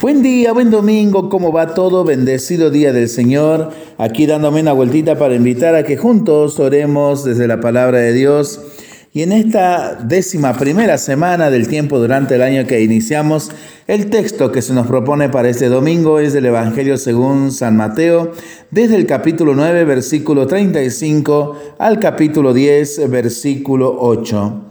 Buen día, buen domingo, ¿cómo va todo? Bendecido día del Señor. Aquí dándome una vueltita para invitar a que juntos oremos desde la palabra de Dios. Y en esta décima primera semana del tiempo durante el año que iniciamos, el texto que se nos propone para este domingo es del Evangelio según San Mateo, desde el capítulo 9, versículo 35 al capítulo 10, versículo 8.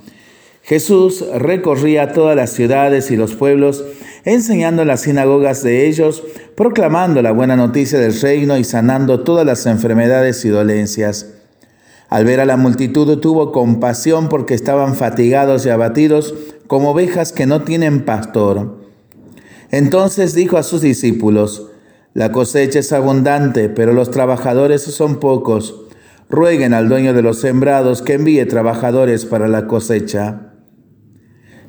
Jesús recorría todas las ciudades y los pueblos, enseñando en las sinagogas de ellos, proclamando la buena noticia del reino y sanando todas las enfermedades y dolencias. Al ver a la multitud tuvo compasión porque estaban fatigados y abatidos como ovejas que no tienen pastor. Entonces dijo a sus discípulos, La cosecha es abundante, pero los trabajadores son pocos. Rueguen al dueño de los sembrados que envíe trabajadores para la cosecha.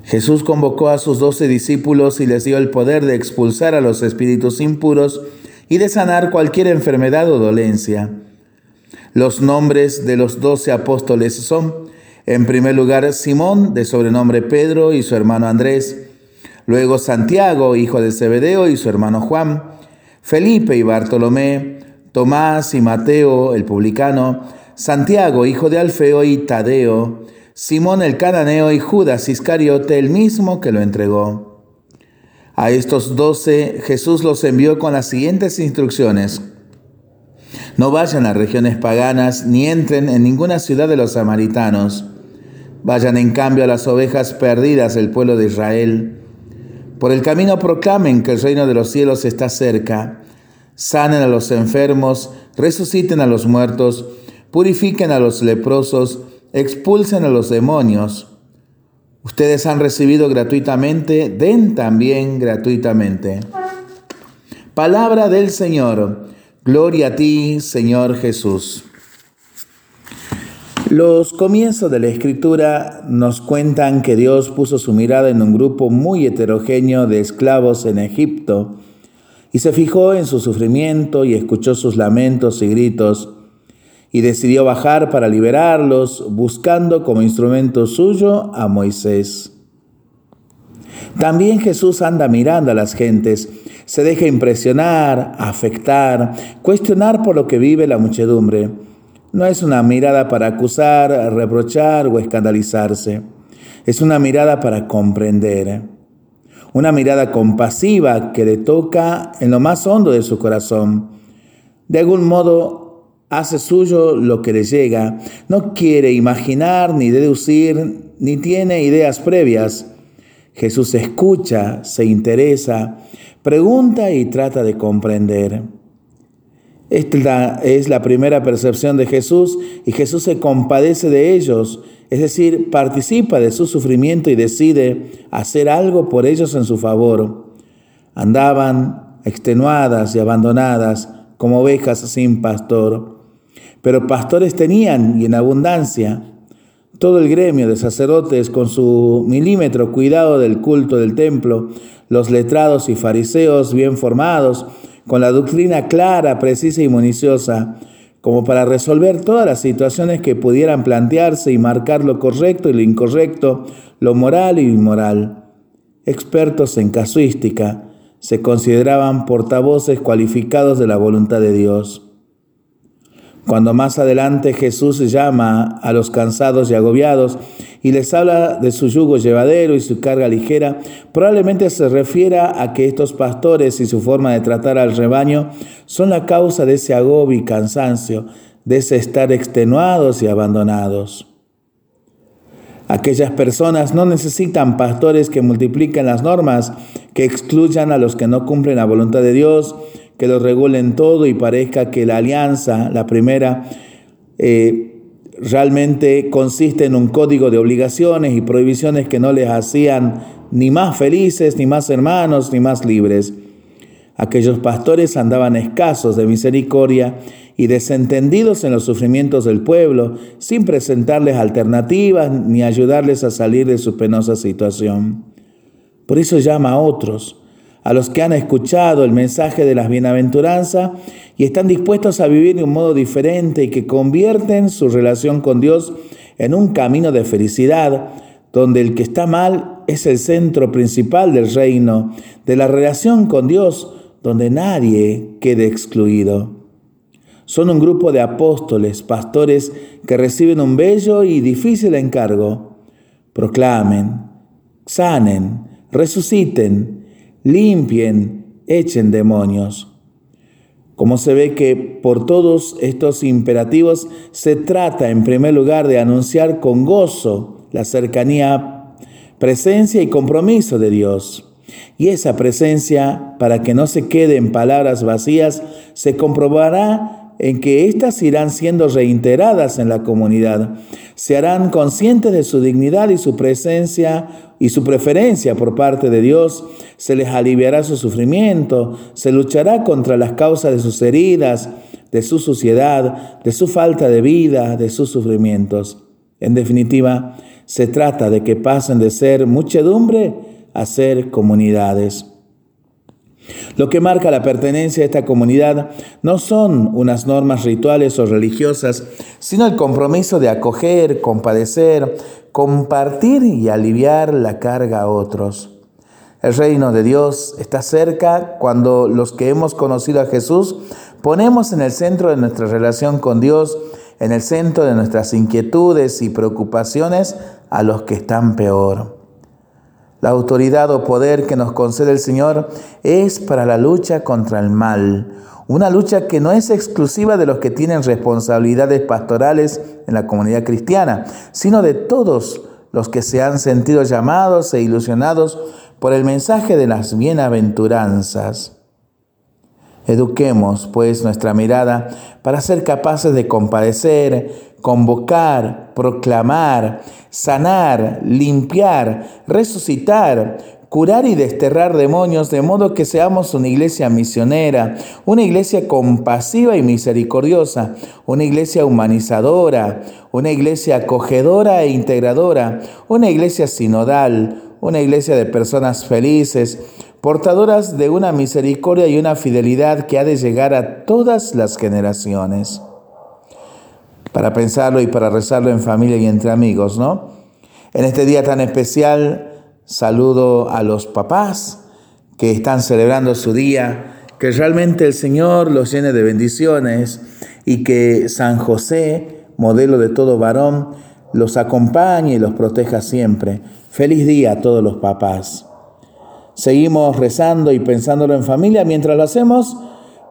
Jesús convocó a sus doce discípulos y les dio el poder de expulsar a los espíritus impuros y de sanar cualquier enfermedad o dolencia. Los nombres de los doce apóstoles son, en primer lugar, Simón, de sobrenombre Pedro, y su hermano Andrés, luego Santiago, hijo de Zebedeo, y su hermano Juan, Felipe y Bartolomé, Tomás y Mateo, el publicano, Santiago, hijo de Alfeo, y Tadeo, Simón el cananeo y Judas Iscariote, el mismo que lo entregó. A estos doce Jesús los envió con las siguientes instrucciones. No vayan a regiones paganas ni entren en ninguna ciudad de los samaritanos. Vayan en cambio a las ovejas perdidas del pueblo de Israel. Por el camino proclamen que el reino de los cielos está cerca. Sanen a los enfermos, resuciten a los muertos, purifiquen a los leprosos, expulsen a los demonios. Ustedes han recibido gratuitamente, den también gratuitamente. Palabra del Señor. Gloria a ti, Señor Jesús. Los comienzos de la escritura nos cuentan que Dios puso su mirada en un grupo muy heterogéneo de esclavos en Egipto y se fijó en su sufrimiento y escuchó sus lamentos y gritos y decidió bajar para liberarlos, buscando como instrumento suyo a Moisés. También Jesús anda mirando a las gentes, se deja impresionar, afectar, cuestionar por lo que vive la muchedumbre. No es una mirada para acusar, reprochar o escandalizarse. Es una mirada para comprender. Una mirada compasiva que le toca en lo más hondo de su corazón. De algún modo hace suyo lo que le llega, no quiere imaginar ni deducir, ni tiene ideas previas. Jesús escucha, se interesa, pregunta y trata de comprender. Esta es la primera percepción de Jesús y Jesús se compadece de ellos, es decir, participa de su sufrimiento y decide hacer algo por ellos en su favor. Andaban extenuadas y abandonadas como ovejas sin pastor. Pero pastores tenían y en abundancia. Todo el gremio de sacerdotes con su milímetro cuidado del culto del templo, los letrados y fariseos bien formados, con la doctrina clara, precisa y municiosa, como para resolver todas las situaciones que pudieran plantearse y marcar lo correcto y lo incorrecto, lo moral y inmoral. Expertos en casuística, se consideraban portavoces cualificados de la voluntad de Dios. Cuando más adelante Jesús llama a los cansados y agobiados y les habla de su yugo llevadero y su carga ligera, probablemente se refiera a que estos pastores y su forma de tratar al rebaño son la causa de ese agobio y cansancio, de ese estar extenuados y abandonados. Aquellas personas no necesitan pastores que multipliquen las normas, que excluyan a los que no cumplen la voluntad de Dios, que lo regulen todo y parezca que la alianza, la primera, eh, realmente consiste en un código de obligaciones y prohibiciones que no les hacían ni más felices, ni más hermanos, ni más libres. Aquellos pastores andaban escasos de misericordia y desentendidos en los sufrimientos del pueblo, sin presentarles alternativas ni ayudarles a salir de su penosa situación. Por eso llama a otros, a los que han escuchado el mensaje de las bienaventuranzas y están dispuestos a vivir de un modo diferente y que convierten su relación con Dios en un camino de felicidad, donde el que está mal es el centro principal del reino, de la relación con Dios, donde nadie quede excluido. Son un grupo de apóstoles, pastores que reciben un bello y difícil encargo. Proclamen, sanen, resuciten, limpien, echen demonios. Como se ve que por todos estos imperativos se trata en primer lugar de anunciar con gozo la cercanía, presencia y compromiso de Dios. Y esa presencia, para que no se quede en palabras vacías, se comprobará en que éstas irán siendo reiteradas en la comunidad. Se harán conscientes de su dignidad y su presencia y su preferencia por parte de Dios. Se les aliviará su sufrimiento, se luchará contra las causas de sus heridas, de su suciedad, de su falta de vida, de sus sufrimientos. En definitiva, se trata de que pasen de ser muchedumbre a ser comunidades. Lo que marca la pertenencia a esta comunidad no son unas normas rituales o religiosas, sino el compromiso de acoger, compadecer, compartir y aliviar la carga a otros. El reino de Dios está cerca cuando los que hemos conocido a Jesús ponemos en el centro de nuestra relación con Dios, en el centro de nuestras inquietudes y preocupaciones a los que están peor. La autoridad o poder que nos concede el Señor es para la lucha contra el mal. Una lucha que no es exclusiva de los que tienen responsabilidades pastorales en la comunidad cristiana, sino de todos los que se han sentido llamados e ilusionados por el mensaje de las bienaventuranzas. Eduquemos, pues, nuestra mirada para ser capaces de compadecer, convocar, proclamar, sanar, limpiar, resucitar, curar y desterrar demonios, de modo que seamos una iglesia misionera, una iglesia compasiva y misericordiosa, una iglesia humanizadora, una iglesia acogedora e integradora, una iglesia sinodal, una iglesia de personas felices, portadoras de una misericordia y una fidelidad que ha de llegar a todas las generaciones para pensarlo y para rezarlo en familia y entre amigos, ¿no? En este día tan especial, saludo a los papás que están celebrando su día, que realmente el Señor los llene de bendiciones y que San José, modelo de todo varón, los acompañe y los proteja siempre. Feliz día a todos los papás. Seguimos rezando y pensándolo en familia mientras lo hacemos.